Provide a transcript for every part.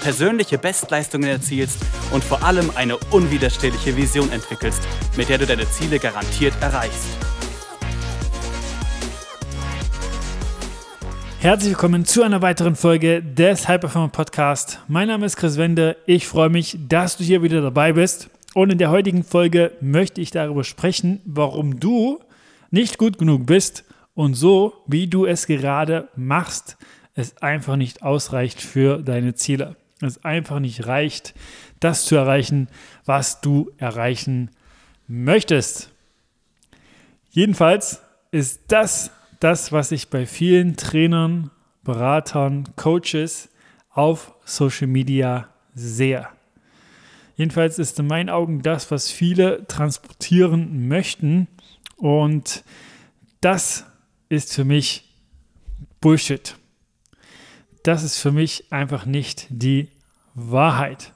persönliche Bestleistungen erzielst und vor allem eine unwiderstehliche Vision entwickelst, mit der du deine Ziele garantiert erreichst. Herzlich willkommen zu einer weiteren Folge des High Performer Podcast. Mein Name ist Chris Wende. Ich freue mich, dass du hier wieder dabei bist. Und in der heutigen Folge möchte ich darüber sprechen, warum du nicht gut genug bist und so, wie du es gerade machst, es einfach nicht ausreicht für deine Ziele es einfach nicht reicht, das zu erreichen, was du erreichen möchtest. Jedenfalls ist das das, was ich bei vielen Trainern, Beratern, Coaches auf Social Media sehe. Jedenfalls ist in meinen Augen das, was viele transportieren möchten. Und das ist für mich Bullshit das ist für mich einfach nicht die Wahrheit.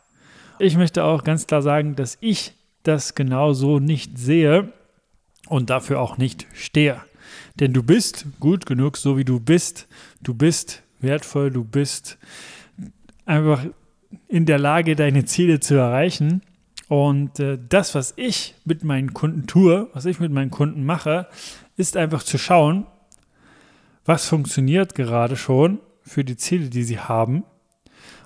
Ich möchte auch ganz klar sagen, dass ich das genau so nicht sehe und dafür auch nicht stehe. Denn du bist gut genug, so wie du bist. Du bist wertvoll, du bist einfach in der Lage, deine Ziele zu erreichen. Und äh, das, was ich mit meinen Kunden tue, was ich mit meinen Kunden mache, ist einfach zu schauen, was funktioniert gerade schon für die Ziele, die sie haben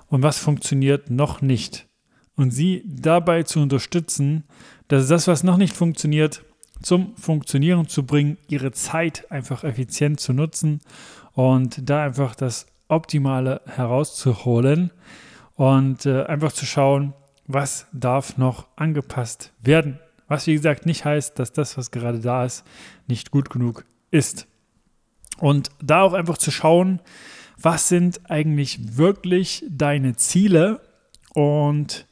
und was funktioniert noch nicht. Und sie dabei zu unterstützen, dass das, was noch nicht funktioniert, zum Funktionieren zu bringen, ihre Zeit einfach effizient zu nutzen und da einfach das Optimale herauszuholen und äh, einfach zu schauen, was darf noch angepasst werden. Was wie gesagt nicht heißt, dass das, was gerade da ist, nicht gut genug ist. Und da auch einfach zu schauen, was sind eigentlich wirklich deine Ziele und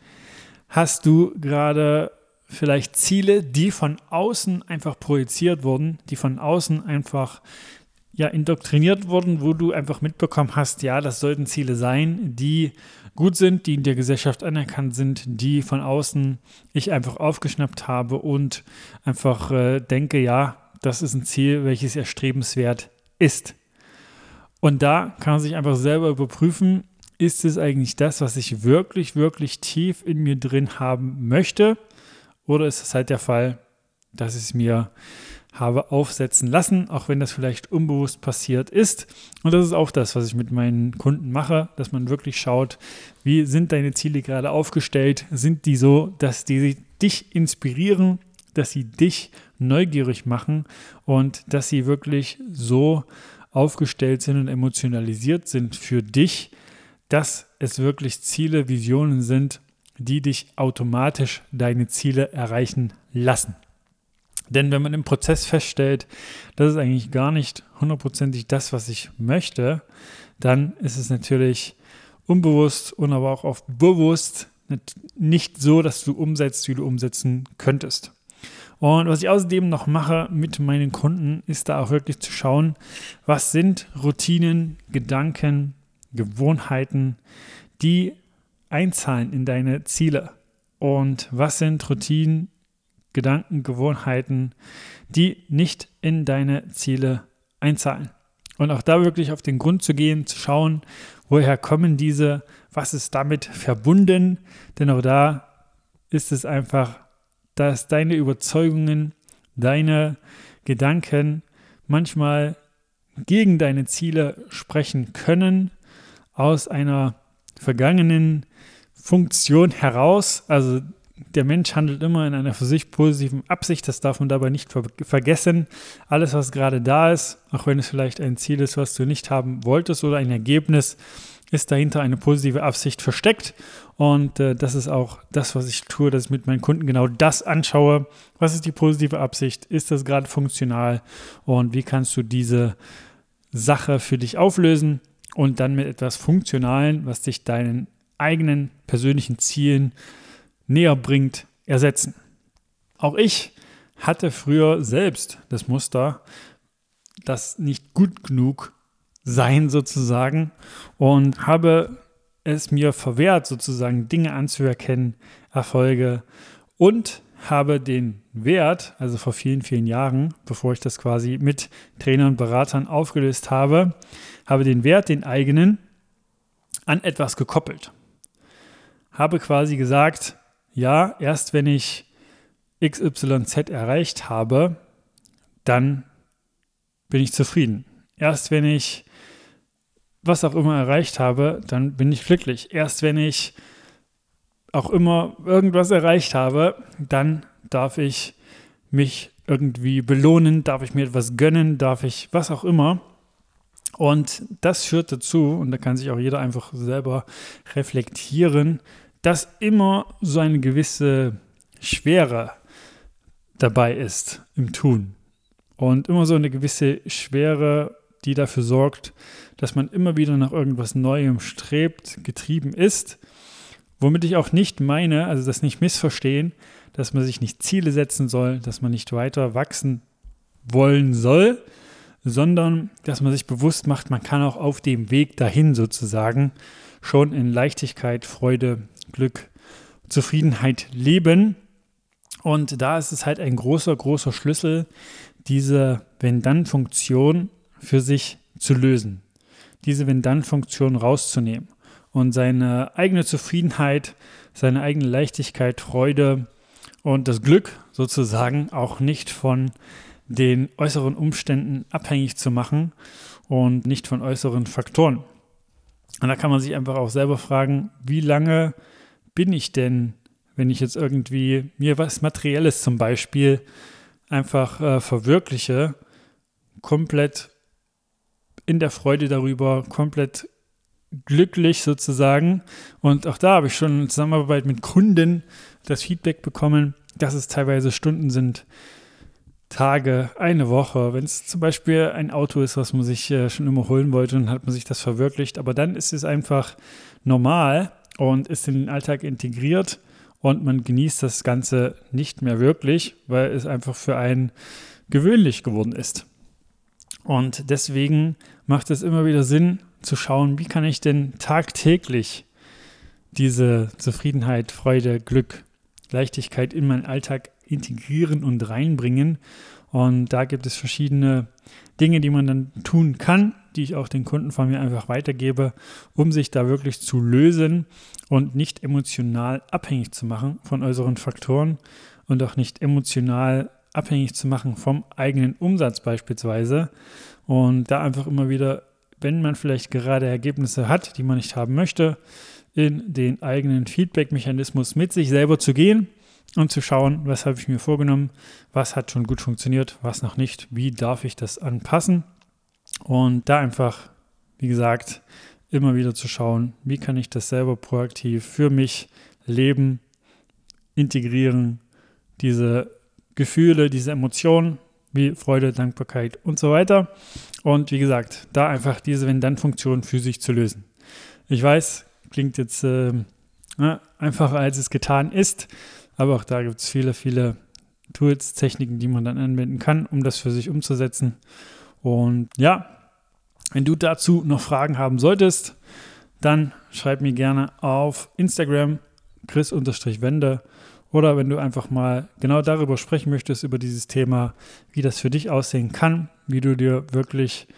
hast du gerade vielleicht Ziele, die von außen einfach projiziert wurden, die von außen einfach ja indoktriniert wurden, wo du einfach mitbekommen hast, ja, das sollten Ziele sein, die gut sind, die in der Gesellschaft anerkannt sind, die von außen ich einfach aufgeschnappt habe und einfach äh, denke, ja, das ist ein Ziel, welches erstrebenswert ist. Und da kann man sich einfach selber überprüfen, ist es eigentlich das, was ich wirklich, wirklich tief in mir drin haben möchte? Oder ist es halt der Fall, dass ich es mir habe aufsetzen lassen, auch wenn das vielleicht unbewusst passiert ist. Und das ist auch das, was ich mit meinen Kunden mache, dass man wirklich schaut, wie sind deine Ziele gerade aufgestellt? Sind die so, dass die dich inspirieren, dass sie dich neugierig machen und dass sie wirklich so aufgestellt sind und emotionalisiert sind für dich, dass es wirklich Ziele, Visionen sind, die dich automatisch deine Ziele erreichen lassen. Denn wenn man im Prozess feststellt, das ist eigentlich gar nicht hundertprozentig das, was ich möchte, dann ist es natürlich unbewusst und aber auch oft bewusst nicht so, dass du umsetzt, wie du umsetzen könntest. Und was ich außerdem noch mache mit meinen Kunden, ist da auch wirklich zu schauen, was sind Routinen, Gedanken, Gewohnheiten, die einzahlen in deine Ziele. Und was sind Routinen, Gedanken, Gewohnheiten, die nicht in deine Ziele einzahlen. Und auch da wirklich auf den Grund zu gehen, zu schauen, woher kommen diese, was ist damit verbunden, denn auch da ist es einfach dass deine Überzeugungen, deine Gedanken manchmal gegen deine Ziele sprechen können, aus einer vergangenen Funktion heraus. Also der Mensch handelt immer in einer für sich positiven Absicht, das darf man dabei nicht ver vergessen. Alles, was gerade da ist, auch wenn es vielleicht ein Ziel ist, was du nicht haben wolltest oder ein Ergebnis, ist dahinter eine positive Absicht versteckt. Und äh, das ist auch das, was ich tue, dass ich mit meinen Kunden genau das anschaue. Was ist die positive Absicht? Ist das gerade funktional? Und wie kannst du diese Sache für dich auflösen und dann mit etwas Funktionalen, was dich deinen eigenen persönlichen Zielen näher bringt, ersetzen? Auch ich hatte früher selbst das Muster, das nicht gut genug sein sozusagen und habe es mir verwehrt, sozusagen Dinge anzuerkennen, Erfolge und habe den Wert, also vor vielen, vielen Jahren, bevor ich das quasi mit Trainern und Beratern aufgelöst habe, habe den Wert, den eigenen, an etwas gekoppelt. Habe quasi gesagt, ja, erst wenn ich XYZ erreicht habe, dann bin ich zufrieden. Erst wenn ich was auch immer erreicht habe, dann bin ich glücklich. Erst wenn ich auch immer irgendwas erreicht habe, dann darf ich mich irgendwie belohnen, darf ich mir etwas gönnen, darf ich was auch immer. Und das führt dazu, und da kann sich auch jeder einfach selber reflektieren, dass immer so eine gewisse Schwere dabei ist im Tun. Und immer so eine gewisse Schwere, die dafür sorgt, dass man immer wieder nach irgendwas Neuem strebt, getrieben ist. Womit ich auch nicht meine, also das nicht missverstehen, dass man sich nicht Ziele setzen soll, dass man nicht weiter wachsen wollen soll, sondern dass man sich bewusst macht, man kann auch auf dem Weg dahin sozusagen schon in Leichtigkeit, Freude, Glück, Zufriedenheit leben. Und da ist es halt ein großer, großer Schlüssel, diese Wenn-Dann-Funktion für sich zu lösen. Diese Wenn-Dann-Funktion rauszunehmen und seine eigene Zufriedenheit, seine eigene Leichtigkeit, Freude und das Glück sozusagen auch nicht von den äußeren Umständen abhängig zu machen und nicht von äußeren Faktoren. Und da kann man sich einfach auch selber fragen, wie lange bin ich denn, wenn ich jetzt irgendwie mir was Materielles zum Beispiel einfach äh, verwirkliche, komplett in der Freude darüber, komplett glücklich sozusagen. Und auch da habe ich schon in Zusammenarbeit mit Kunden das Feedback bekommen, dass es teilweise Stunden sind, Tage, eine Woche, wenn es zum Beispiel ein Auto ist, was man sich äh, schon immer holen wollte, dann hat man sich das verwirklicht. Aber dann ist es einfach normal und ist in den Alltag integriert und man genießt das Ganze nicht mehr wirklich, weil es einfach für einen gewöhnlich geworden ist. Und deswegen macht es immer wieder Sinn zu schauen, wie kann ich denn tagtäglich diese Zufriedenheit, Freude, Glück, Leichtigkeit in meinen Alltag integrieren und reinbringen. Und da gibt es verschiedene Dinge, die man dann tun kann, die ich auch den Kunden von mir einfach weitergebe, um sich da wirklich zu lösen und nicht emotional abhängig zu machen von äußeren Faktoren und auch nicht emotional abhängig zu machen vom eigenen Umsatz beispielsweise. Und da einfach immer wieder, wenn man vielleicht gerade Ergebnisse hat, die man nicht haben möchte, in den eigenen Feedback-Mechanismus mit sich selber zu gehen und zu schauen, was habe ich mir vorgenommen, was hat schon gut funktioniert, was noch nicht, wie darf ich das anpassen und da einfach, wie gesagt, immer wieder zu schauen, wie kann ich das selber proaktiv für mich leben, integrieren, diese Gefühle, diese Emotionen wie Freude, Dankbarkeit und so weiter. Und wie gesagt, da einfach diese Wenn-Dann-Funktion für sich zu lösen. Ich weiß, klingt jetzt äh, einfacher, als es getan ist. Aber auch da gibt es viele, viele Tools, Techniken, die man dann anwenden kann, um das für sich umzusetzen. Und ja, wenn du dazu noch Fragen haben solltest, dann schreib mir gerne auf Instagram chris-wende oder wenn du einfach mal genau darüber sprechen möchtest, über dieses Thema, wie das für dich aussehen kann, wie du dir wirklich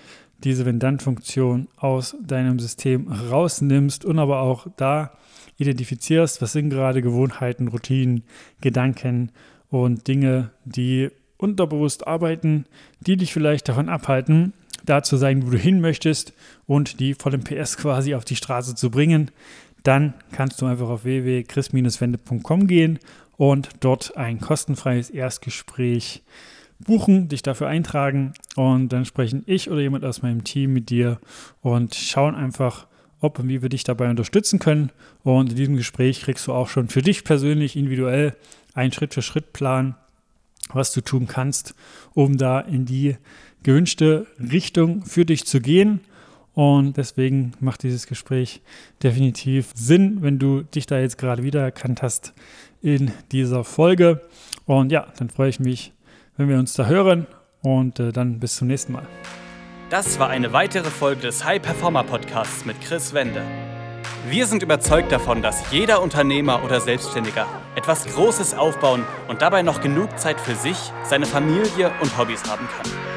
diese Wenn-Dann-Funktion aus deinem System rausnimmst und aber auch da identifizierst, was sind gerade Gewohnheiten, Routinen, Gedanken und Dinge, die unterbewusst arbeiten, die dich vielleicht davon abhalten, da zu sein, wo du hin möchtest und die voll PS quasi auf die Straße zu bringen, dann kannst du einfach auf www.chris-wende.com gehen und dort ein kostenfreies Erstgespräch buchen, dich dafür eintragen und dann sprechen ich oder jemand aus meinem Team mit dir und schauen einfach, ob und wie wir dich dabei unterstützen können. Und in diesem Gespräch kriegst du auch schon für dich persönlich individuell einen Schritt-für-Schritt-Plan, was du tun kannst, um da in die gewünschte Richtung für dich zu gehen. Und deswegen macht dieses Gespräch definitiv Sinn, wenn du dich da jetzt gerade wiedererkannt hast in dieser Folge. Und ja, dann freue ich mich, wenn wir uns da hören und äh, dann bis zum nächsten Mal. Das war eine weitere Folge des High Performer Podcasts mit Chris Wende. Wir sind überzeugt davon, dass jeder Unternehmer oder Selbstständiger etwas Großes aufbauen und dabei noch genug Zeit für sich, seine Familie und Hobbys haben kann.